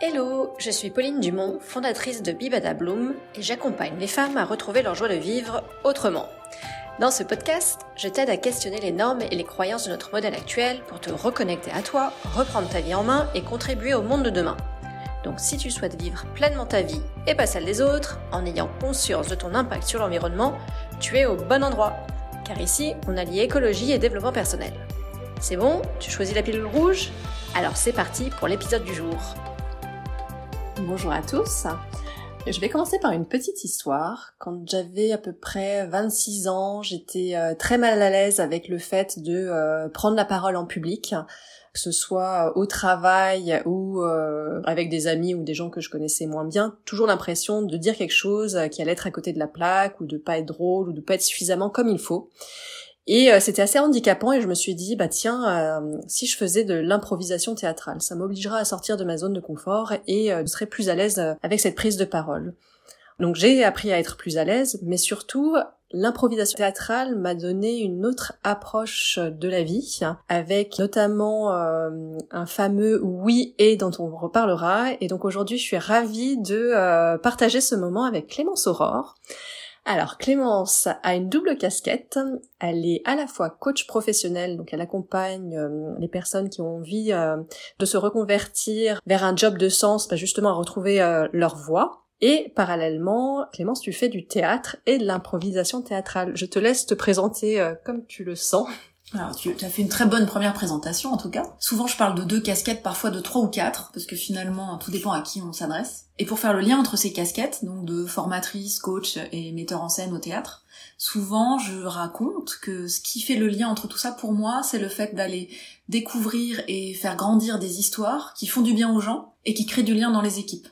Hello, je suis Pauline Dumont, fondatrice de Bibada Bloom et j'accompagne les femmes à retrouver leur joie de vivre autrement. Dans ce podcast, je t'aide à questionner les normes et les croyances de notre modèle actuel pour te reconnecter à toi, reprendre ta vie en main et contribuer au monde de demain. Donc si tu souhaites vivre pleinement ta vie et pas celle des autres, en ayant conscience de ton impact sur l'environnement, tu es au bon endroit. Car ici, on allie écologie et développement personnel. C'est bon? Tu choisis la pilule rouge? Alors c'est parti pour l'épisode du jour. Bonjour à tous. Je vais commencer par une petite histoire. Quand j'avais à peu près 26 ans, j'étais euh, très mal à l'aise avec le fait de euh, prendre la parole en public, que ce soit au travail ou euh, avec des amis ou des gens que je connaissais moins bien. Toujours l'impression de dire quelque chose qui allait être à côté de la plaque ou de pas être drôle ou de pas être suffisamment comme il faut. Et euh, c'était assez handicapant et je me suis dit, bah tiens, euh, si je faisais de l'improvisation théâtrale, ça m'obligera à sortir de ma zone de confort et euh, je serais plus à l'aise avec cette prise de parole. Donc j'ai appris à être plus à l'aise, mais surtout l'improvisation théâtrale m'a donné une autre approche de la vie, avec notamment un fameux oui et dont on reparlera. Et donc aujourd'hui je suis ravie de partager ce moment avec Clémence Aurore. Alors Clémence a une double casquette. Elle est à la fois coach professionnel, donc elle accompagne euh, les personnes qui ont envie euh, de se reconvertir vers un job de sens, bah, justement à retrouver euh, leur voie. Et parallèlement, Clémence, tu fais du théâtre et de l'improvisation théâtrale. Je te laisse te présenter comme tu le sens. Alors, tu as fait une très bonne première présentation, en tout cas. Souvent, je parle de deux casquettes, parfois de trois ou quatre, parce que finalement, tout dépend à qui on s'adresse. Et pour faire le lien entre ces casquettes, donc de formatrice, coach et metteur en scène au théâtre, souvent, je raconte que ce qui fait le lien entre tout ça, pour moi, c'est le fait d'aller découvrir et faire grandir des histoires qui font du bien aux gens et qui créent du lien dans les équipes.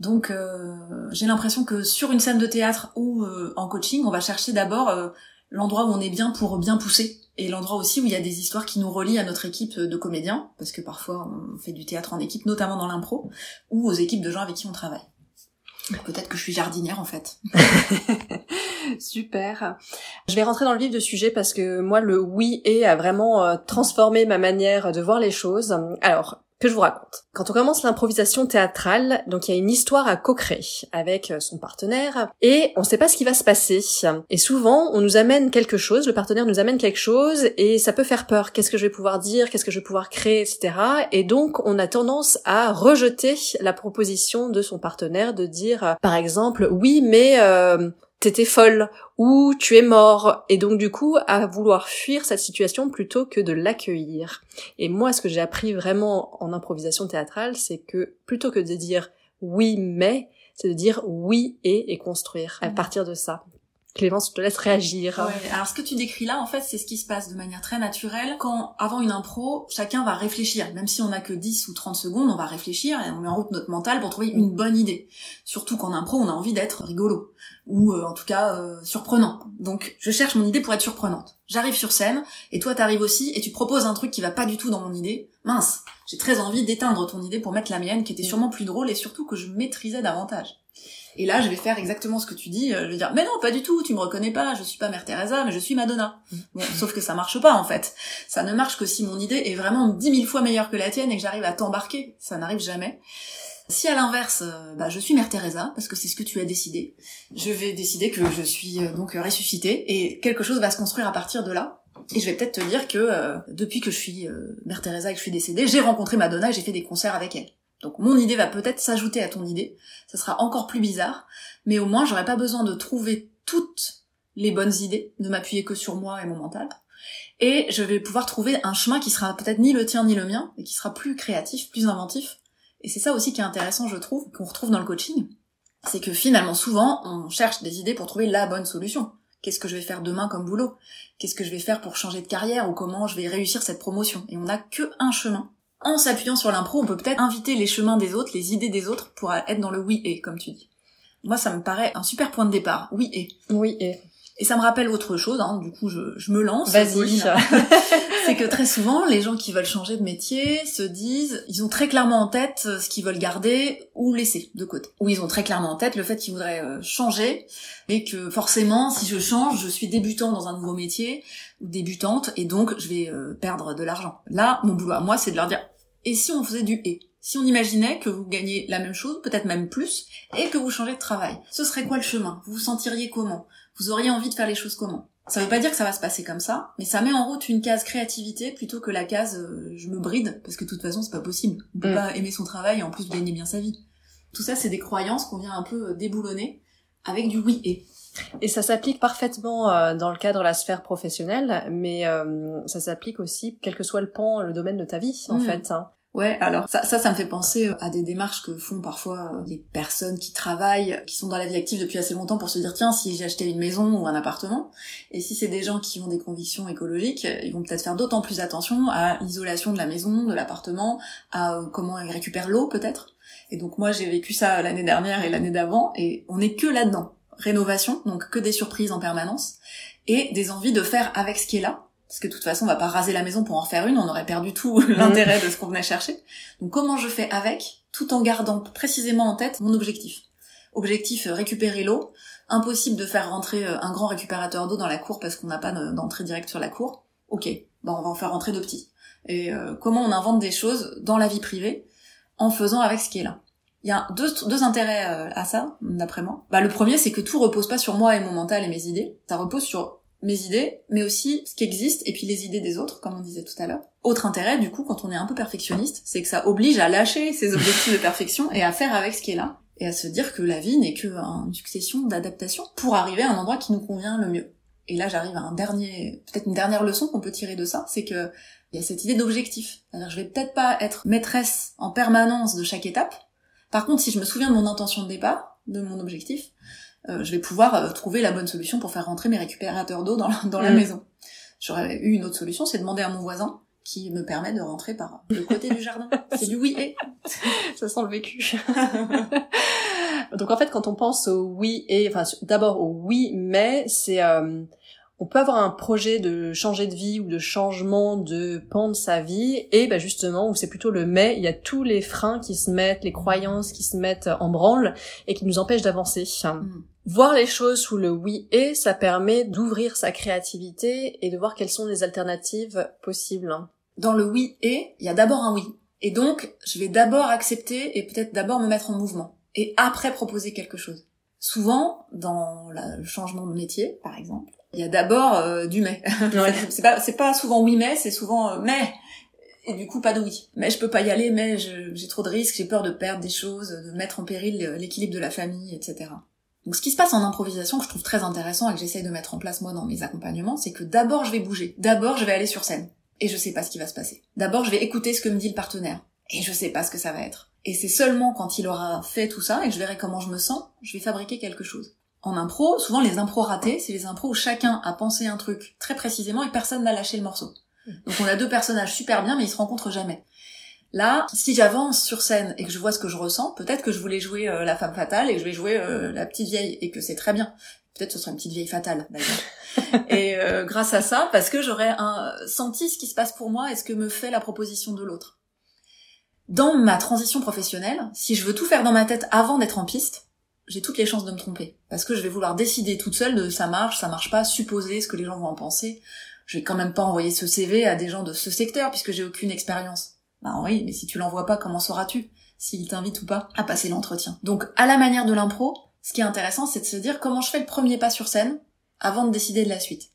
Donc, euh, j'ai l'impression que sur une scène de théâtre ou euh, en coaching, on va chercher d'abord euh, l'endroit où on est bien pour bien pousser et l'endroit aussi où il y a des histoires qui nous relient à notre équipe de comédiens, parce que parfois on fait du théâtre en équipe, notamment dans l'impro, ou aux équipes de gens avec qui on travaille. Peut-être que je suis jardinière en fait. Super. Je vais rentrer dans le vif du sujet parce que moi le oui et a vraiment euh, transformé ma manière de voir les choses. Alors, je vous raconte. Quand on commence l'improvisation théâtrale, donc il y a une histoire à co-créer avec euh, son partenaire et on ne sait pas ce qui va se passer. Et souvent, on nous amène quelque chose, le partenaire nous amène quelque chose et ça peut faire peur. Qu'est-ce que je vais pouvoir dire, qu'est-ce que je vais pouvoir créer, etc. Et donc, on a tendance à rejeter la proposition de son partenaire de dire, euh, par exemple, oui, mais euh, t'étais folle ou tu es mort et donc du coup à vouloir fuir cette situation plutôt que de l'accueillir. Et moi ce que j'ai appris vraiment en improvisation théâtrale c'est que plutôt que de dire oui mais c'est de dire oui et et construire à mmh. partir de ça. Clémence, je te laisse réagir. Ouais, alors ce que tu décris là, en fait, c'est ce qui se passe de manière très naturelle quand, avant une impro, chacun va réfléchir. Même si on a que 10 ou 30 secondes, on va réfléchir et on met en route notre mental pour trouver une bonne idée. Surtout qu'en impro, on a envie d'être rigolo. Ou euh, en tout cas, euh, surprenant. Donc, je cherche mon idée pour être surprenante. J'arrive sur scène, et toi t'arrives aussi, et tu proposes un truc qui va pas du tout dans mon idée. Mince, j'ai très envie d'éteindre ton idée pour mettre la mienne, qui était sûrement plus drôle, et surtout que je maîtrisais davantage. Et là, je vais faire exactement ce que tu dis. Euh, je vais dire, mais non, pas du tout, tu me reconnais pas, je suis pas Mère Teresa, mais je suis Madonna. Mm. Bon, sauf que ça marche pas, en fait. Ça ne marche que si mon idée est vraiment dix mille fois meilleure que la tienne et que j'arrive à t'embarquer. Ça n'arrive jamais. Si à l'inverse, euh, bah, je suis Mère Teresa, parce que c'est ce que tu as décidé, je vais décider que je suis euh, donc ressuscitée, et quelque chose va se construire à partir de là. Et je vais peut-être te dire que depuis que je suis Mère Teresa et que je suis décédée, j'ai rencontré Madonna et j'ai fait des concerts avec elle. Donc mon idée va peut-être s'ajouter à ton idée, ça sera encore plus bizarre, mais au moins j'aurai pas besoin de trouver toutes les bonnes idées, de m'appuyer que sur moi et mon mental, et je vais pouvoir trouver un chemin qui sera peut-être ni le tien ni le mien, et qui sera plus créatif, plus inventif. Et c'est ça aussi qui est intéressant, je trouve, qu'on retrouve dans le coaching, c'est que finalement souvent on cherche des idées pour trouver la bonne solution. Qu'est-ce que je vais faire demain comme boulot? Qu'est-ce que je vais faire pour changer de carrière ou comment je vais réussir cette promotion? Et on n'a que un chemin en s'appuyant sur l'impro, on peut peut-être inviter les chemins des autres, les idées des autres pour être dans le oui et, comme tu dis. Moi, ça me paraît un super point de départ. Oui et. Oui et. Et ça me rappelle autre chose, hein, du coup je, je me lance. Vas-y. c'est que très souvent, les gens qui veulent changer de métier se disent, ils ont très clairement en tête euh, ce qu'ils veulent garder ou laisser de côté. Ou ils ont très clairement en tête le fait qu'ils voudraient euh, changer, et que forcément, si je change, je suis débutant dans un nouveau métier, ou débutante, et donc je vais euh, perdre de l'argent. Là, mon boulot à moi, c'est de leur dire, Et si on faisait du et? Si on imaginait que vous gagnez la même chose, peut-être même plus, et que vous changez de travail, ce serait quoi le chemin? Vous vous sentiriez comment? Vous auriez envie de faire les choses comment? Ça veut pas dire que ça va se passer comme ça, mais ça met en route une case créativité plutôt que la case euh, je me bride, parce que de toute façon c'est pas possible. On peut Mm. pas aimer son travail et en plus gagner bien sa vie. Tout ça c'est des croyances qu'on vient un peu euh, déboulonner avec du oui et. Et ça s'applique parfaitement euh, dans le cadre de la sphère professionnelle, mais euh, ça s'applique aussi quel que soit le pan, le domaine de ta vie, en Mm. fait. hein. Ouais, alors ça, ça, me fait penser à des démarches que font parfois euh, les personnes qui travaillent, qui sont dans la vie active depuis assez longtemps pour se dire tiens si j'achetais une maison ou un appartement, et si c'est des gens qui ont des convictions écologiques, ils vont peut-être faire d'autant plus attention à l'isolation de la maison, de l'appartement, à euh, comment ils récupèrent l'eau peut-être. Et donc moi j'ai vécu ça l'année dernière et l'année d'avant, et on est que là-dedans. Rénovation, donc que des surprises en permanence, et des envies de faire avec ce qui est là. Parce que de toute façon, on va pas raser la maison pour en refaire une, on aurait perdu tout l'intérêt de ce qu'on venait chercher. Donc comment je fais avec, tout en gardant précisément en tête mon objectif? Objectif, euh, récupérer l'eau. Impossible de faire rentrer euh, un grand récupérateur d'eau dans la cour parce qu'on n'a pas de- d'entrée directe sur la cour. Ok, ben on va en faire rentrer de petits. Et euh, comment on invente des choses dans la vie privée en faisant avec ce qui est là? Il y a deux, deux intérêts à ça, d'après moi. Bah, le premier, c'est que tout repose pas sur moi et mon mental et mes idées. Ça repose sur mes idées, mais aussi ce qui existe et puis les idées des autres, comme on disait tout à l'heure. Autre intérêt, du coup, quand on est un peu perfectionniste, c'est que ça oblige à lâcher ses objectifs de perfection et à faire avec ce qui est là. Et à se dire que la vie n'est qu'une succession d'adaptations pour arriver à un endroit qui nous convient le mieux. Et là, j'arrive à un dernier, peut-être une dernière leçon qu'on peut tirer de ça, c'est que il y a cette idée d'objectif. C'est-à-dire, je vais peut-être pas être maîtresse en permanence de chaque étape. Par contre, si je me souviens de mon intention de départ, de mon objectif, euh, je vais pouvoir euh, trouver la bonne solution pour faire rentrer mes récupérateurs d'eau dans, la, dans la Mm. maison. J'aurais eu une autre solution, c'est demander à mon voisin qui me permet de rentrer par le côté du jardin. C'est du oui et. Ça sent le vécu. Donc en fait, quand on pense au oui et, enfin d'abord au oui mais, c'est euh, on peut avoir un projet de changer de vie ou de changement de pan de sa vie et ben justement où c'est plutôt le mais, il y a tous les freins qui se mettent, les croyances qui se mettent en branle et qui nous empêchent d'avancer. Mm. Voir les choses sous le oui et, ça permet d'ouvrir sa créativité et de voir quelles sont les alternatives possibles. Dans le oui et, il y a d'abord un oui. Et donc, je vais d'abord accepter et peut-être d'abord me mettre en mouvement. Et après proposer quelque chose. Souvent, dans la- le changement de métier, par exemple, il y a d'abord euh, du mais. c'est pas, c'est pas souvent oui mais, c'est souvent euh, mais. Et du coup, pas de oui. Mais je peux pas y aller, mais je- j'ai trop de risques, j'ai peur de perdre des choses, de mettre en péril euh, l'équilibre de la famille, etc. Donc ce qui se passe en improvisation, que je trouve très intéressant et que j'essaye de mettre en place moi dans mes accompagnements, c'est que d'abord je vais bouger. D'abord je vais aller sur scène. Et je sais pas ce qui va se passer. D'abord je vais écouter ce que me dit le partenaire. Et je sais pas ce que ça va être. Et c'est seulement quand il aura fait tout ça et que je verrai comment je me sens, je vais fabriquer quelque chose. En impro, souvent les impros ratés, c'est les impros où chacun a pensé un truc très précisément et personne n'a lâché le morceau. Donc on a deux personnages super bien mais ils se rencontrent jamais. Là, si j'avance sur scène et que je vois ce que je ressens, peut-être que je voulais jouer euh, la femme fatale et que je vais jouer euh, la petite vieille et que c'est très bien. Peut-être que ce sera une petite vieille fatale d'ailleurs. et euh, grâce à ça, parce que j'aurais un, senti ce qui se passe pour moi et ce que me fait la proposition de l'autre. Dans ma transition professionnelle, si je veux tout faire dans ma tête avant d'être en piste, j'ai toutes les chances de me tromper. Parce que je vais vouloir décider toute seule de ça marche, ça marche pas, supposer ce que les gens vont en penser. Je vais quand même pas envoyer ce CV à des gens de ce secteur puisque j'ai aucune expérience. Bah oui, mais si tu l'envoies pas, comment sauras-tu s'il t'invite ou pas à passer l'entretien? Donc, à la manière de l'impro, ce qui est intéressant, c'est de se dire comment je fais le premier pas sur scène avant de décider de la suite.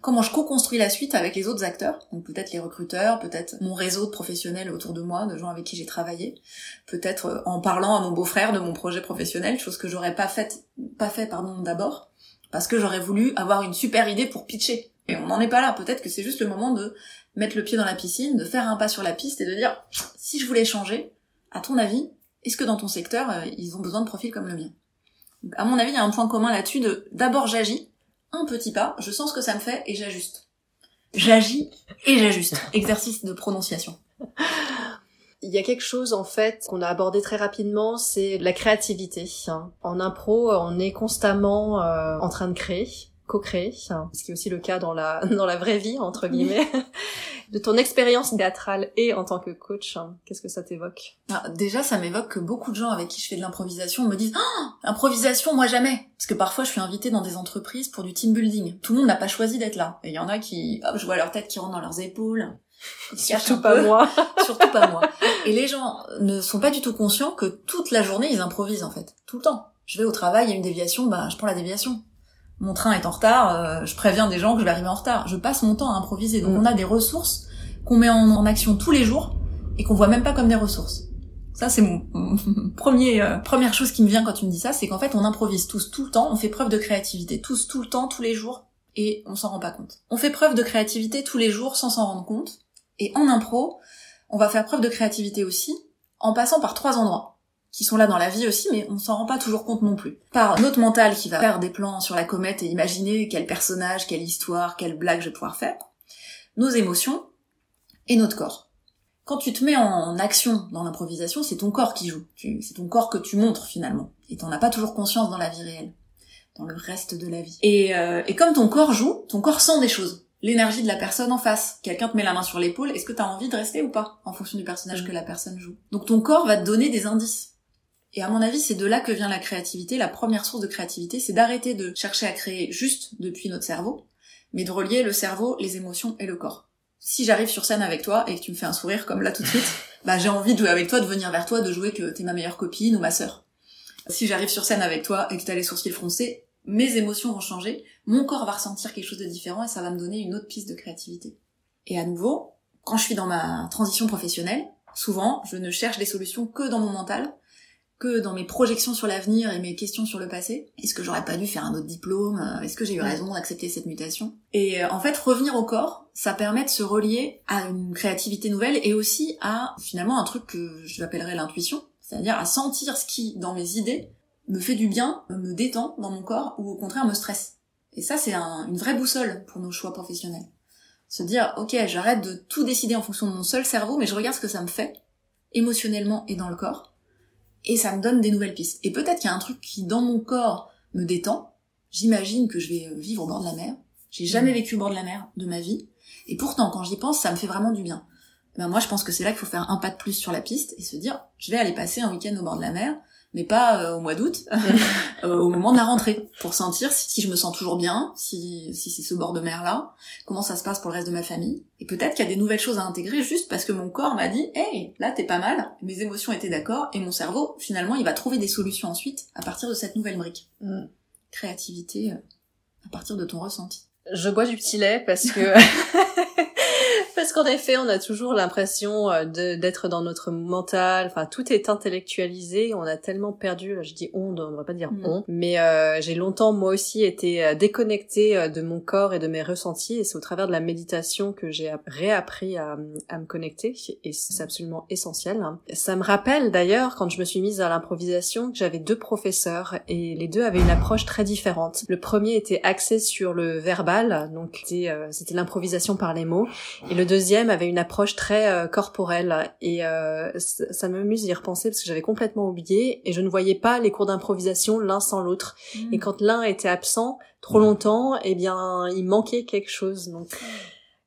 Comment je co-construis la suite avec les autres acteurs, donc peut-être les recruteurs, peut-être mon réseau de professionnels autour de moi, de gens avec qui j'ai travaillé, peut-être euh, en parlant à mon beau-frère de mon projet professionnel, chose que j'aurais pas faite, pas fait pardon d'abord, parce que j'aurais voulu avoir une super idée pour pitcher. Et on n'en est pas là. Peut-être que c'est juste le moment de mettre le pied dans la piscine, de faire un pas sur la piste et de dire si je voulais changer, à ton avis, est-ce que dans ton secteur euh, ils ont besoin de profils comme le mien? À mon avis, il y a un point commun là-dessus de d'abord j'agis, un petit pas, je sens ce que ça me fait et j'ajuste. J'agis et j'ajuste. Exercice de prononciation. Il y a quelque chose en fait qu'on a abordé très rapidement, c'est la créativité. hein. En impro, on est constamment euh, en train de créer, co-créer, ce qui est aussi le cas dans la dans la vraie vie entre guillemets. De ton expérience théâtrale et en tant que coach, hein, qu'est-ce que ça t'évoque? Ah, déjà, ça m'évoque que beaucoup de gens avec qui je fais de l'improvisation me disent Ah, improvisation, moi jamais. Parce que parfois, je suis invitée dans des entreprises pour du team building. Tout le monde n'a pas choisi d'être là. Et il y en a qui, hop, je vois leur tête qui rentre dans leurs épaules. Surtout pas peu. moi. Surtout pas moi. Et les gens ne sont pas du tout conscients que toute la journée, ils improvisent en fait. Tout le temps. Je vais au travail, il y a une déviation, bah je prends la déviation. Mon train est en retard, euh, je préviens des gens que je vais arriver en retard. Je passe mon temps à improviser. Donc Mm. on a des ressources qu'on met en, en action tous les jours et qu'on voit même pas comme des ressources. Ça c'est mon, mon premier euh, première chose qui me vient quand tu me dis ça, c'est qu'en fait on improvise tous tout le temps, on fait preuve de créativité tous tout le temps, tous les jours et on s'en rend pas compte. On fait preuve de créativité tous les jours sans s'en rendre compte et en impro, on va faire preuve de créativité aussi en passant par trois endroits qui sont là dans la vie aussi, mais on s'en rend pas toujours compte non plus. Par notre mental qui va faire des plans sur la comète et imaginer quel personnage, quelle histoire, quelle blague je vais pouvoir faire. Nos émotions et notre corps. Quand tu te mets en action dans l'improvisation, c'est ton corps qui joue. C'est ton corps que tu montres finalement. Et t'en as pas toujours conscience dans la vie réelle, dans le reste de la vie. Et, euh, et comme ton corps joue, ton corps sent des choses. L'énergie de la personne en face. Quelqu'un te met la main sur l'épaule, est-ce que t'as envie de rester ou pas En fonction du personnage Mhm. que la personne joue? Donc ton corps va te donner des indices. Et à mon avis, c'est de là que vient la créativité. La première source de créativité, c'est d'arrêter de chercher à créer juste depuis notre cerveau, mais de relier le cerveau, les émotions et le corps. Si j'arrive sur scène avec toi et que tu me fais un sourire comme là tout de suite, bah j'ai envie de jouer avec toi, de venir vers toi, de jouer que t'es ma meilleure copine ou ma sœur. Si j'arrive sur scène avec toi et que t'as les sourcils froncés, mes émotions vont changer, mon corps va ressentir quelque chose de différent et ça va me donner une autre piste de créativité. Et à nouveau, quand je suis dans ma transition professionnelle, souvent, je ne cherche des solutions que dans mon mental, que dans mes projections sur l'avenir et mes questions sur le passé. Est-ce que j'aurais pas dû faire un autre diplôme Euh, Est-ce que j'ai eu raison d'accepter cette mutation? Et euh, en fait, revenir au corps, ça permet de se relier à une créativité nouvelle et aussi à finalement un truc que j'appellerais l'intuition, c'est-à-dire à sentir ce qui, dans mes idées, me fait du bien, me détend dans mon corps ou au contraire me stresse. Et ça, c'est un- une vraie boussole pour nos choix professionnels. Se dire, ok, j'arrête de tout décider en fonction de mon seul cerveau, mais je regarde ce que ça me fait, émotionnellement et dans le corps, et ça me donne des nouvelles pistes. Et peut-être qu'il y a un truc qui, dans mon corps, me détend. J'imagine que je vais euh, vivre au bord de la mer. J'ai jamais vécu au bord de la mer de ma vie. Et pourtant, quand j'y pense, ça me fait vraiment du bien. Ben moi, je pense que c'est là qu'il faut faire un pas de plus sur la piste et se dire, je vais aller passer un week-end au bord de la mer, mais pas euh, au mois d'août, euh, au moment de la rentrée, pour sentir si, si je me sens toujours bien, si, si c'est ce bord de mer-là, comment ça se passe pour le reste de ma famille. Et peut-être qu'il y a des nouvelles choses à intégrer juste parce que mon corps m'a dit, hey, là t'es pas mal, mes émotions étaient d'accord, et mon cerveau, finalement, il va trouver des solutions ensuite à partir de cette nouvelle brique. Mm. Créativité euh, à partir de ton ressenti. Je bois du petit lait parce que parce qu'en effet, on a toujours l'impression euh, d'être dans notre mental. Enfin, tout est intellectualisé. On a tellement perdu. Je dis on, on ne devrait pas dire Mm. on. Mais euh, j'ai longtemps moi aussi été euh, déconnectée euh, de mon corps et de mes ressentis. Et c'est au travers de la méditation que j'ai app- réappris à, à me connecter. Et c'est absolument essentiel. Ça me rappelle d'ailleurs quand je me suis mise à l'improvisation que j'avais deux professeurs et les deux avaient une approche très différente. Le premier était axé sur le verbal, donc c'était euh, l'improvisation par les mots, et le deuxième avait une approche très euh, corporelle. Et euh, ça ça m'amuse d'y repenser parce que j'avais complètement oublié et je ne voyais pas les cours d'improvisation l'un sans l'autre. Et quand l'un était absent trop longtemps, eh bien il manquait quelque chose. Donc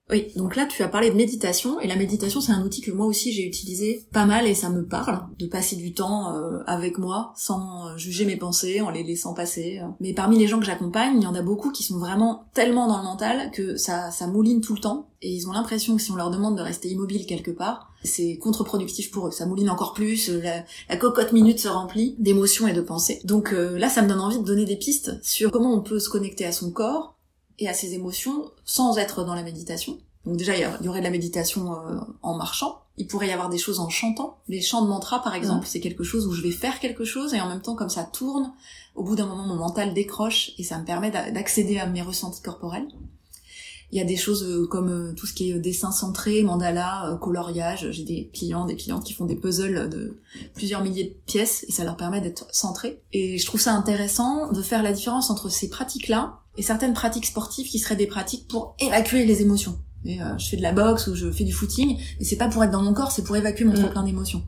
Oui, donc là tu as parlé de méditation, et la méditation c'est un outil que moi aussi j'ai utilisé pas mal et ça me parle, de passer du temps euh, avec moi sans euh, juger mes pensées, en les laissant passer. Mais parmi les gens que j'accompagne, il y en a beaucoup qui sont vraiment tellement dans le mental que ça, ça mouline tout le temps, et ils ont l'impression que si on leur demande de rester immobile quelque part, c'est contre-productif pour eux, ça mouline encore plus, euh, la, la cocotte minute se remplit d'émotions et de pensées. Donc euh, là ça me donne envie de donner des pistes sur comment on peut se connecter à son corps, et à ses émotions sans être dans la méditation. Donc déjà, il y aurait de la méditation euh, en marchant. Il pourrait y avoir des choses en chantant. Les chants de mantra, par exemple, c'est quelque chose où je vais faire quelque chose et en même temps, comme ça tourne, au bout d'un moment, mon mental décroche et ça me permet d'a- d'accéder à mes ressentis corporels. Il y a des choses euh, comme euh, tout ce qui est euh, dessin centré, mandala, coloriage. J'ai des clients, des clientes qui font des puzzles de plusieurs milliers de pièces et ça leur permet d'être centrés. Et je trouve ça intéressant de faire la différence entre ces pratiques-là et certaines pratiques sportives qui seraient des pratiques pour évacuer les émotions. Et, euh, je fais de la boxe ou je fais du footing, mais c'est pas pour être dans mon corps, c'est pour évacuer mon Mm. trop plein d'émotions.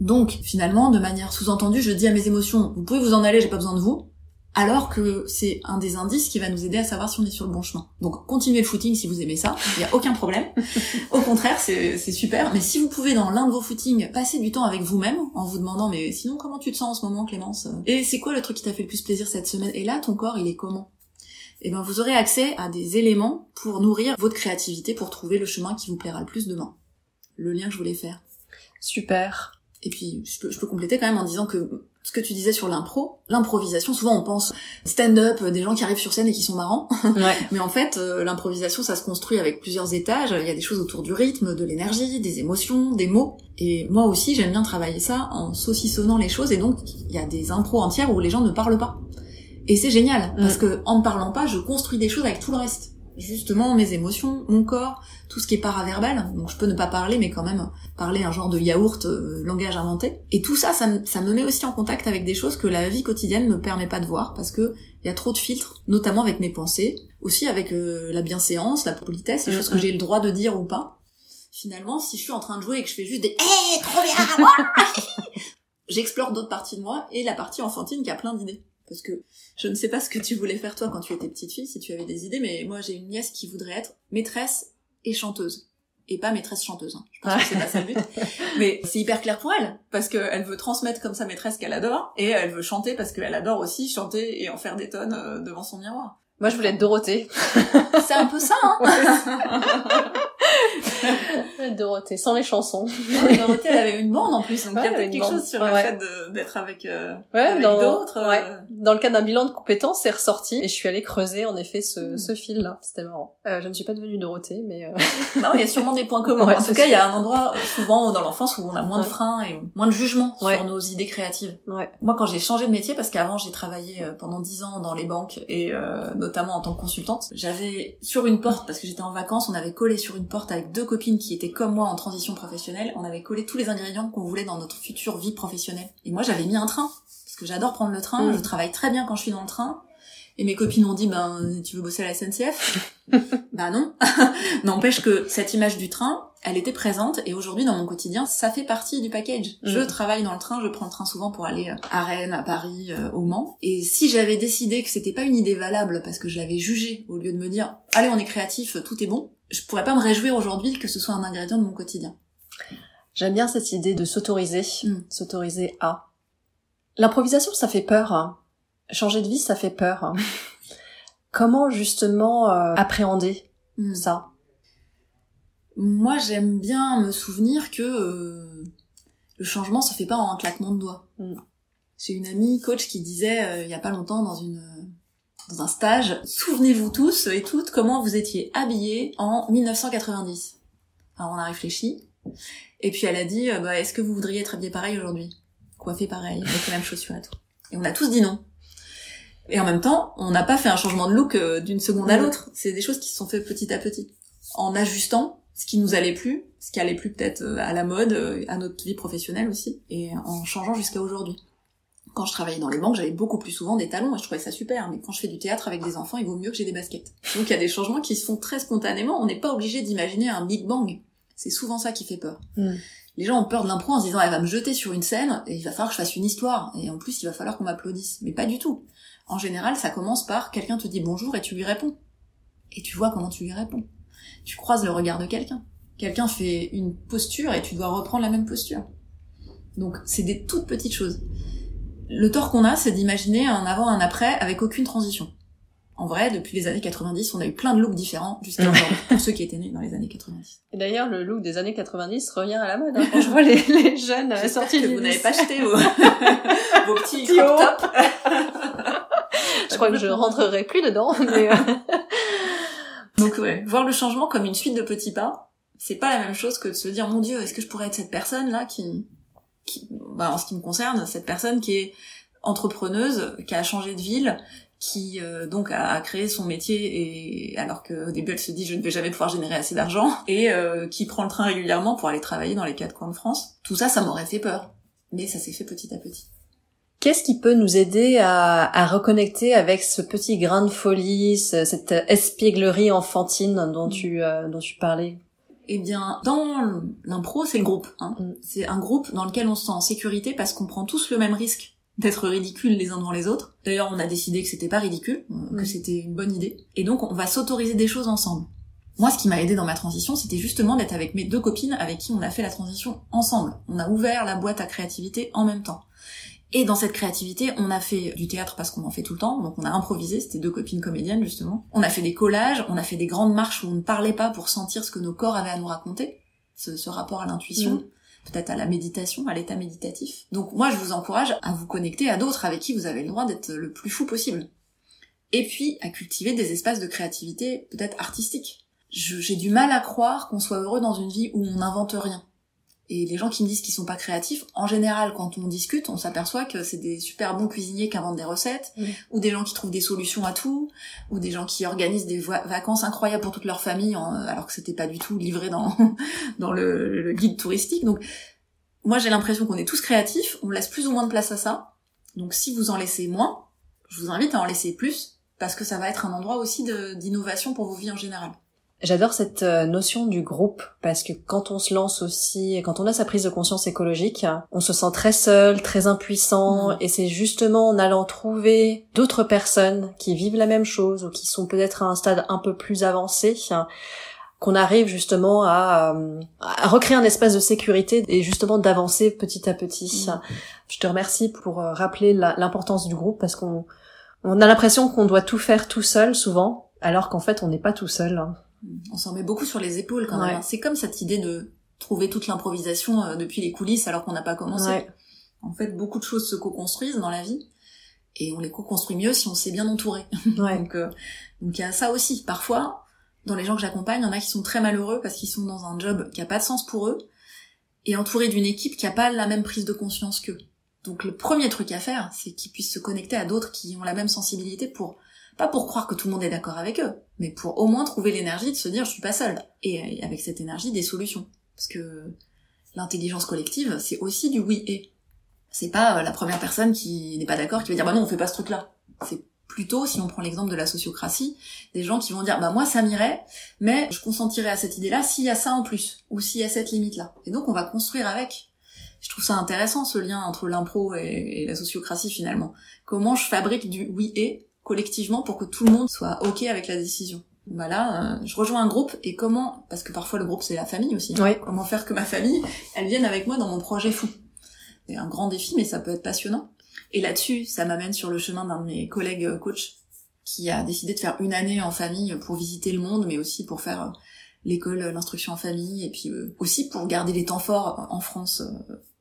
Donc, finalement, de manière sous-entendue, je dis à mes émotions, vous pouvez vous en aller, j'ai pas besoin de vous, alors que c'est un des indices qui va nous aider à savoir si on est sur le bon chemin. Donc, continuez le footing si vous aimez ça, il y a aucun problème. Au contraire, c'est super. Mais si vous pouvez, dans l'un de vos footings, passer du temps avec vous-même, en vous demandant, mais sinon, comment tu te sens en ce moment, Clémence? Et c'est quoi le truc qui t'a fait le plus plaisir cette semaine? Et là, ton corps, il est comment? Eh ben, vous aurez accès à des éléments pour nourrir votre créativité, pour trouver le chemin qui vous plaira le plus demain. Le lien que je voulais faire. Super. Et puis, je peux, je peux compléter quand même en disant que ce que tu disais sur l'impro, l'improvisation, souvent on pense stand-up, des gens qui arrivent sur scène et qui sont marrants. Ouais. Mais en fait, euh, l'improvisation, ça se construit avec plusieurs étages. Il y a des choses autour du rythme, de l'énergie, des émotions, des mots. Et moi aussi, j'aime bien travailler ça en saucissonnant les choses. Et donc, il y a des impros entières où les gens ne parlent pas. Et c'est génial, parce que en ne parlant pas, je construis des choses avec tout le reste. Justement, mes émotions, mon corps, tout ce qui est paraverbal. Donc je peux ne pas parler, mais quand même parler un genre de yaourt, euh, langage inventé. Et tout ça, ça, me- ça me met aussi en contact avec des choses que la vie quotidienne me permet pas de voir, parce que il y a trop de filtres, notamment avec mes pensées, aussi avec euh, la bienséance, la politesse, les choses que Mhm. j'ai le droit de dire ou pas. Finalement, si je suis en train de jouer et que je fais juste des Eh, trop bien, j'explore d'autres parties de moi et la partie enfantine qui a plein d'idées. Parce que je ne sais pas ce que tu voulais faire toi quand tu étais petite fille, si tu avais des idées, mais moi j'ai une nièce qui voudrait être maîtresse et chanteuse. Et pas maîtresse chanteuse, hein. je pense que c'est pas ça le but. Mais c'est hyper clair pour elle, parce qu'elle veut transmettre comme sa maîtresse qu'elle adore, et elle veut chanter parce qu'elle adore aussi chanter et en faire des tonnes euh, devant son miroir. Moi, je voulais être Dorothée. C'est un peu ça, hein Dorothée, sans les chansons. Dorothée, elle avait une bande en plus, donc il y a peut-être quelque bande. chose sur le Ouais. fait d'être avec, euh, avec d'autres. euh, dans le cadre d'un bilan de compétences, c'est ressorti et je suis allée creuser en effet ce, Mm. ce fil-là. C'était marrant. Euh, je ne suis pas devenue Dorothée, mais Non, il y a sûrement des points communs. En tout cas, il y a un endroit souvent dans l'enfance où on a moins de freins et moins de jugement sur nos idées créatives. Moi, quand j'ai changé de métier, parce qu'avant j'ai travaillé pendant dix ans dans les banques et notamment en tant que consultante, j'avais sur une porte, parce que j'étais en vacances, on avait collé sur une porte avec deux copines qui étaient comme moi en transition professionnelle, on avait collé tous les ingrédients qu'on voulait dans notre future vie professionnelle. Et moi, j'avais mis un train, parce que j'adore prendre le train, Mm. je travaille très bien quand je suis dans le train. Et mes copines ont dit, ben, tu veux bosser à la SNCF Bah non. N'empêche que cette image du train, elle était présente et aujourd'hui dans mon quotidien, ça fait partie du package. Je Mm. travaille dans le train, je prends le train souvent pour aller à Rennes, à Paris, euh, au Mans. Et si j'avais décidé que c'était pas une idée valable parce que je l'avais jugée au lieu de me dire allez on est créatif, tout est bon, je pourrais pas me réjouir aujourd'hui que ce soit un ingrédient de mon quotidien. J'aime bien cette idée de s'autoriser, Mm. s'autoriser à. L'improvisation, ça fait peur. hein. Changer de vie, ça fait peur. hein. Comment justement euh, appréhender Mm. ça? Moi j'aime bien me souvenir que euh, le changement se fait pas en un claquement de doigts. Mm. J'ai une amie coach qui disait euh, il y a pas longtemps dans une dans un stage, souvenez-vous tous et toutes comment vous étiez habillés en 1990. Alors on a réfléchi et puis elle a dit euh, bah, est-ce que vous voudriez être habillé pareil aujourd'hui, coiffé pareil avec les mêmes chaussures et tout. Et on a tous dit non. Et en même temps, on n'a pas fait un changement de look euh, d'une seconde à l'autre. C'est des choses qui se sont faites petit à petit en ajustant ce qui nous allait plus, ce qui allait plus peut-être euh, à la mode, à notre vie professionnelle aussi, et en changeant jusqu'à aujourd'hui. Quand je travaillais dans les banques, j'avais beaucoup plus souvent des talons et je trouvais ça super. Mais quand je fais du théâtre avec des enfants, il vaut mieux que j'ai des baskets. Donc il y a des changements qui se font très spontanément. On n'est pas obligé d'imaginer un big bang. C'est souvent ça qui fait peur. Mm. Les gens ont peur de l'impro en se disant elle va me jeter sur une scène et il va falloir que je fasse une histoire. Et en plus, il va falloir qu'on m'applaudisse. Mais pas du tout. En général, ça commence par quelqu'un te dit bonjour et tu lui réponds. Et tu vois comment tu lui réponds. Tu croises le regard de quelqu'un. Quelqu'un fait une posture et tu dois reprendre la même posture. Donc c'est des toutes petites choses. Le tort qu'on a, c'est d'imaginer un avant, un après avec aucune transition. En vrai, depuis les années 90, on a eu plein de looks différents jusqu'à aujourd'hui, pour ceux qui étaient nés dans les années 90. Et d'ailleurs, le look des années 90 revient à la mode. hein. Quand je vois les, les jeunes euh, J'espère sortis que du vous n'avez pas acheté vos, vos petits crop tops. Je crois que je rentrerai plus dedans. Mais, euh, Donc ouais, voir le changement comme une suite de petits pas, c'est pas la même chose que de se dire mon dieu, est-ce que je pourrais être cette personne là qui, qui bah, en ce qui me concerne, cette personne qui est entrepreneuse, qui a changé de ville, qui euh, donc a, a créé son métier et alors qu'au début elle se dit je ne vais jamais pouvoir générer assez d'argent et euh, qui prend le train régulièrement pour aller travailler dans les quatre coins de France. Tout ça, ça m'aurait fait peur, mais ça s'est fait petit à petit. Qu'est-ce qui peut nous aider à, à reconnecter avec ce petit grain de folie, ce- cette espièglerie enfantine dont tu, euh, dont tu parlais? Eh bien, dans l'impro, c'est le groupe. Hein. Mm. C'est un groupe dans lequel on se sent en sécurité parce qu'on prend tous le même risque d'être ridicule les uns devant les autres. D'ailleurs, on a décidé que c'était pas ridicule, euh, que Mm. c'était une bonne idée. Et donc, on va s'autoriser des choses ensemble. Moi, ce qui m'a aidé dans ma transition, c'était justement d'être avec mes deux copines avec qui on a fait la transition ensemble. On a ouvert la boîte à créativité en même temps. Et dans cette créativité, on a fait du théâtre parce qu'on en fait tout le temps, donc on a improvisé, c'était deux copines comédiennes justement. On a fait des collages, on a fait des grandes marches où on ne parlait pas pour sentir ce que nos corps avaient à nous raconter, ce, ce rapport à l'intuition. Mm. peut-être à la méditation, à l'état méditatif. Donc moi, je vous encourage à vous connecter à d'autres avec qui vous avez le droit d'être le plus fou possible. Et puis à cultiver des espaces de créativité peut-être artistiques. J'ai du mal à croire qu'on soit heureux dans une vie où on n'invente rien. Et les gens qui me disent qu'ils sont pas créatifs, en général, quand on discute, on s'aperçoit que c'est des super bons cuisiniers qui inventent des recettes, ou des gens qui trouvent des solutions à tout, ou des gens qui organisent des vacances incroyables pour toute leur famille, alors que c'était pas du tout livré dans dans le, le guide touristique. Donc, moi, j'ai l'impression qu'on est tous créatifs, on laisse plus ou moins de place à ça. Donc, si vous en laissez moins, je vous invite à en laisser plus, parce que ça va être un endroit aussi d'innovation pour vos vies en général. J'adore cette euh, notion du groupe parce que quand on se lance aussi, quand on a sa prise de conscience écologique, on se sent très seul, très impuissant mm. et c'est justement en allant trouver d'autres personnes qui vivent la même chose ou qui sont peut-être à un stade un peu plus avancé qu'on arrive justement à, euh, à, recréer un espace de sécurité et justement d'avancer petit à petit. Mm. Je te remercie pour euh, rappeler l'importance du groupe parce qu'on on a l'impression qu'on doit tout faire tout seul souvent alors qu'en fait on n'est pas tout seul. Hein. On s'en met beaucoup sur les épaules quand même. C'est comme cette idée de trouver toute l'improvisation euh, depuis les coulisses alors qu'on n'a pas commencé. En fait, beaucoup de choses se co-construisent dans la vie et on les co-construit mieux si on s'est bien entouré. donc euh, donc il y a ça aussi. Parfois, dans les gens que j'accompagne, il y en a qui sont très malheureux parce qu'ils sont dans un job qui a pas de sens pour eux et entourés d'une équipe qui a pas la même prise de conscience qu'eux. Donc le premier truc à faire, c'est qu'ils puissent se connecter à d'autres qui ont la même sensibilité pour pas pour croire que tout le monde est d'accord avec eux, mais pour au moins trouver l'énergie de se dire je suis pas seule. Et avec cette énergie, des solutions. Parce que l'intelligence collective, c'est aussi du oui et. C'est pas euh, la première personne qui n'est pas d'accord qui va dire bah non, on fait pas ce truc-là. C'est plutôt, si on prend l'exemple de la sociocratie, des gens qui vont dire bah moi ça m'irait, mais je consentirais à cette idée-là s'il y a ça en plus, ou s'il y a cette limite-là. Et donc on va construire avec. Je trouve ça intéressant ce lien entre l'impro et, et la sociocratie finalement. Comment je fabrique du oui et collectivement pour que tout le monde soit ok avec la décision. Voilà, euh, je rejoins un groupe et comment, parce que parfois le groupe c'est la famille aussi. Hein. Comment faire que ma famille, elle vienne avec moi dans mon projet fou. C'est un grand défi, mais ça peut être passionnant. Et là-dessus, ça m'amène sur le chemin d'un de mes collègues euh, coach qui a décidé de faire une année en famille pour visiter le monde, mais aussi pour faire euh, l'école, l'instruction en famille, et puis aussi pour garder les temps forts en France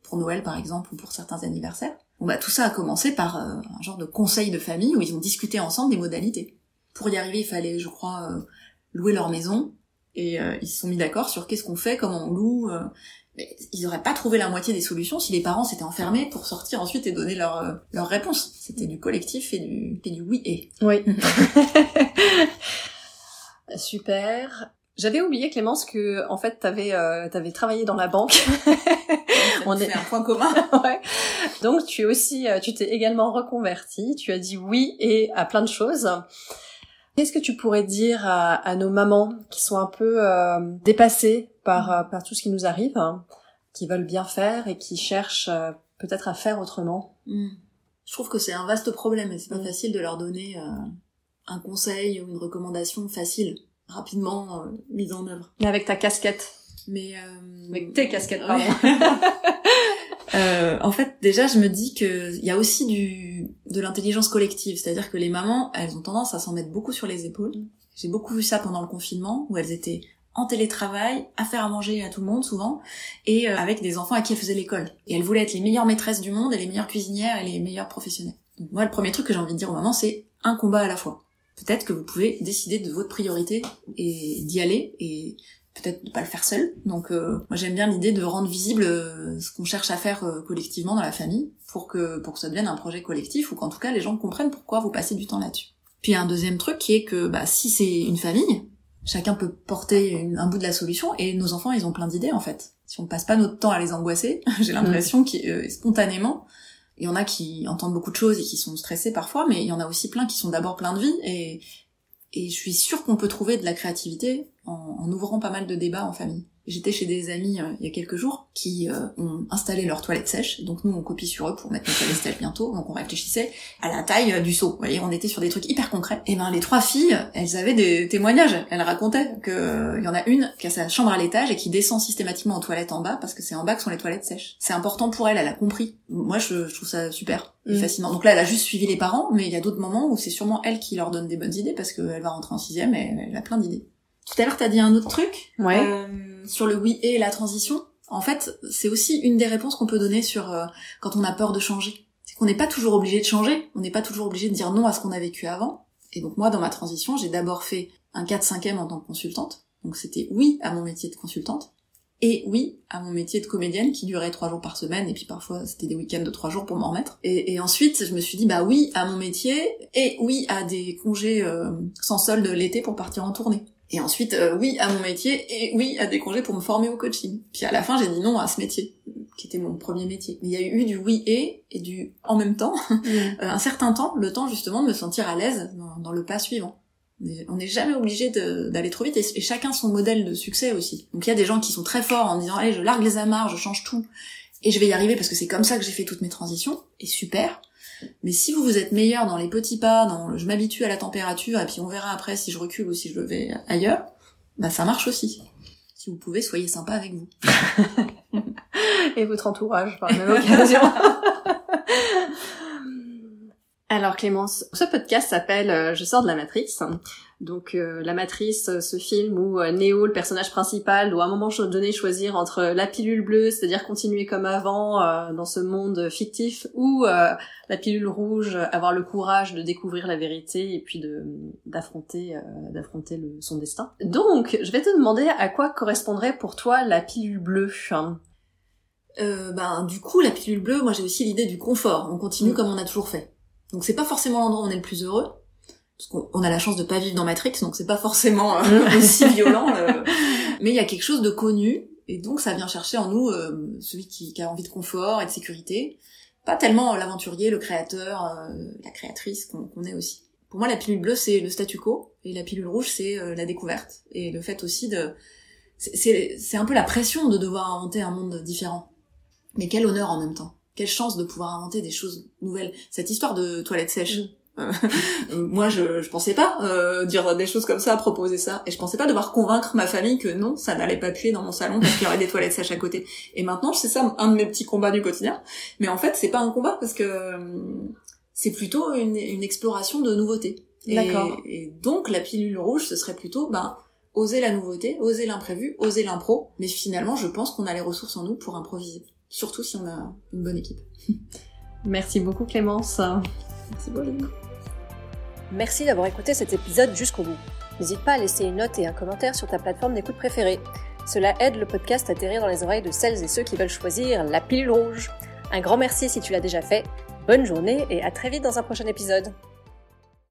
pour Noël par exemple ou pour certains anniversaires. Bon bah tout ça a commencé par euh, un genre de conseil de famille où ils ont discuté ensemble des modalités. Pour y arriver, il fallait, je crois, euh, louer leur maison et euh, ils se sont mis d'accord sur qu'est-ce qu'on fait, comment on loue. mais ils auraient pas trouvé la moitié des solutions si les parents s'étaient enfermés pour sortir ensuite et donner leur leur réponse. C'était du collectif et du et du oui et. Oui. Super. J'avais oublié Clémence que en fait t'avais euh, t'avais travaillé dans la banque. On est un point commun. ouais. Donc tu es aussi euh, tu t'es également reconvertie, tu as dit oui et à plein de choses. Qu'est-ce que tu pourrais dire à, à, nos mamans qui sont un peu euh, dépassées par euh, par tout ce qui nous arrive, hein, qui veulent bien faire et qui cherchent peut-être à faire autrement? Hmm. Je trouve que c'est un vaste problème et c'est pas hmm. facile de leur donner un conseil ou une recommandation facile rapidement euh, mise en œuvre. Mais avec ta casquette. Mais euh, avec tes casquettes, pardon. euh, en fait, déjà, je me dis que il y a aussi du de l'intelligence collective, c'est-à-dire que les mamans, elles ont tendance à s'en mettre beaucoup sur les épaules. J'ai beaucoup vu ça pendant le confinement, où elles étaient en télétravail, à faire à manger à tout le monde souvent, et euh, avec des enfants à qui elles faisaient l'école. Et elles voulaient être les meilleures maîtresses du monde et les meilleures cuisinières et les meilleures professionnelles. Donc moi, le premier truc que j'ai envie de dire aux mamans, c'est un combat à la fois peut-être que vous pouvez décider de votre priorité et d'y aller et peut-être ne pas le faire seul. Donc euh, moi j'aime bien l'idée de rendre visible euh, ce qu'on cherche à faire euh, collectivement dans la famille pour que pour que ça devienne un projet collectif ou qu'en tout cas les gens comprennent pourquoi vous passez du temps là-dessus. Puis un deuxième truc qui est que bah, si c'est une famille, chacun peut porter un bout de la solution et nos enfants ils ont plein d'idées en fait. Si on passe pas notre temps à les angoisser, j'ai l'impression mmh. qu'ils spontanément il y en a qui entendent beaucoup de choses et qui sont stressés parfois, mais il y en a aussi plein qui sont d'abord pleins de vie et, je suis sûre qu'on peut trouver de la créativité en ouvrant pas mal de débats en famille. J'étais chez des amis euh, il y a quelques jours qui euh, ont installé leur toilette sèche. Donc nous, on copie sur eux pour mettre notre toilette sèche bientôt. Donc on réfléchissait à la taille euh, du seau. Vous voyez, on était sur des trucs hyper concrets. Et ben les trois filles, elles avaient des témoignages. Elles racontaient que il y en a une qui a sa chambre à l'étage et qui descend systématiquement aux toilettes en bas parce que c'est en bas que sont les toilettes sèches. C'est important pour elle. Elle a compris. Moi, je, trouve ça super et mm. fascinant. Donc là, elle a juste suivi les parents, mais il y a d'autres moments où c'est sûrement elle qui leur donne des bonnes idées parce qu'elle va rentrer en sixième et elle a plein d'idées. Tout à l'heure, t'as dit un autre truc ouais. euh, sur le oui et la transition. En fait, c'est aussi une des réponses qu'on peut donner sur euh, quand on a peur de changer. C'est qu'on n'est pas toujours obligé de changer, on n'est pas toujours obligé de dire non à ce qu'on a vécu avant. Et donc moi, dans ma transition, j'ai d'abord fait un 4-5e en tant que consultante. Donc c'était oui à mon métier de consultante. Et oui, à mon métier de comédienne qui durait trois jours par semaine, et puis parfois c'était des week-ends de trois jours pour m'en remettre. Et, ensuite, je me suis dit bah oui à mon métier, et oui à des congés euh, sans solde l'été pour partir en tournée. Et ensuite, euh, oui à mon métier, et oui à des congés pour me former au coaching. Puis à la fin, j'ai dit non à ce métier, qui était mon premier métier. Mais il y a eu du oui et, et du en même temps, euh, un certain temps, le temps justement de me sentir à l'aise dans le pas suivant. On n'est jamais obligé d'aller trop vite et, chacun son modèle de succès aussi. Donc il y a des gens qui sont très forts en disant allez je largue les amarres, je change tout et je vais y arriver parce que c'est comme ça que j'ai fait toutes mes transitions et super. Mais si vous vous êtes meilleur dans les petits pas, dans je m'habitue à la température et puis on verra après si je recule ou si je vais ailleurs, bah ça marche aussi. Si vous pouvez, soyez sympa avec vous. et votre entourage par la même occasion. Alors Clémence, ce podcast s'appelle euh, Je sors de la matrice. Donc euh, la matrice, euh, ce film où Néo, le personnage principal, doit à un moment donné choisir entre la pilule bleue, c'est-à-dire continuer comme avant dans ce monde fictif, ou la pilule rouge, avoir le courage de découvrir la vérité et puis de d'affronter d'affronter son destin. Donc je vais te demander à quoi correspondrait pour toi la pilule bleue. ben du coup la pilule bleue, moi j'ai aussi l'idée du confort. On continue mm. comme on a toujours fait. Donc c'est pas forcément l'endroit où on est le plus heureux, parce qu'on a la chance de pas vivre dans Matrix, donc c'est pas forcément euh, aussi violent. Euh. Mais il y a quelque chose de connu, et donc ça vient chercher en nous euh, celui qui, a envie de confort et de sécurité. Pas tellement l'aventurier, le créateur, la créatrice qu'on est aussi. Pour moi, la pilule bleue, c'est le statu quo, et la pilule rouge, c'est la découverte. Et le fait aussi de... C'est un peu la pression de devoir inventer un monde différent. Mais quel honneur en même temps quelle chance de pouvoir inventer des choses nouvelles. Cette histoire de toilette sèche. Mm. Euh, moi, je, je pensais pas euh, dire des choses comme ça, proposer ça, et je pensais pas devoir convaincre ma famille que non, ça n'allait pas puer dans mon salon parce qu'il y aurait des toilettes sèches à côté. Et maintenant, c'est ça un de mes petits combats du quotidien. Mais en fait, c'est pas un combat parce que euh, c'est plutôt une, une, exploration de nouveautés. D'accord. Et, donc, la pilule rouge, ce serait plutôt, ben, oser la nouveauté, oser l'imprévu, oser l'impro. Mais finalement, je pense qu'on a les ressources en nous pour improviser surtout si on a une bonne équipe. Merci beaucoup Clémence. Merci beaucoup. Merci d'avoir écouté cet épisode jusqu'au bout. N'hésite pas à laisser une note et un commentaire sur ta plateforme d'écoute préférée. Cela aide le podcast à atterrir dans les oreilles de celles et ceux qui veulent choisir la pilule rouge. Un grand merci si tu l'as déjà fait. Bonne journée et à très vite dans un prochain épisode.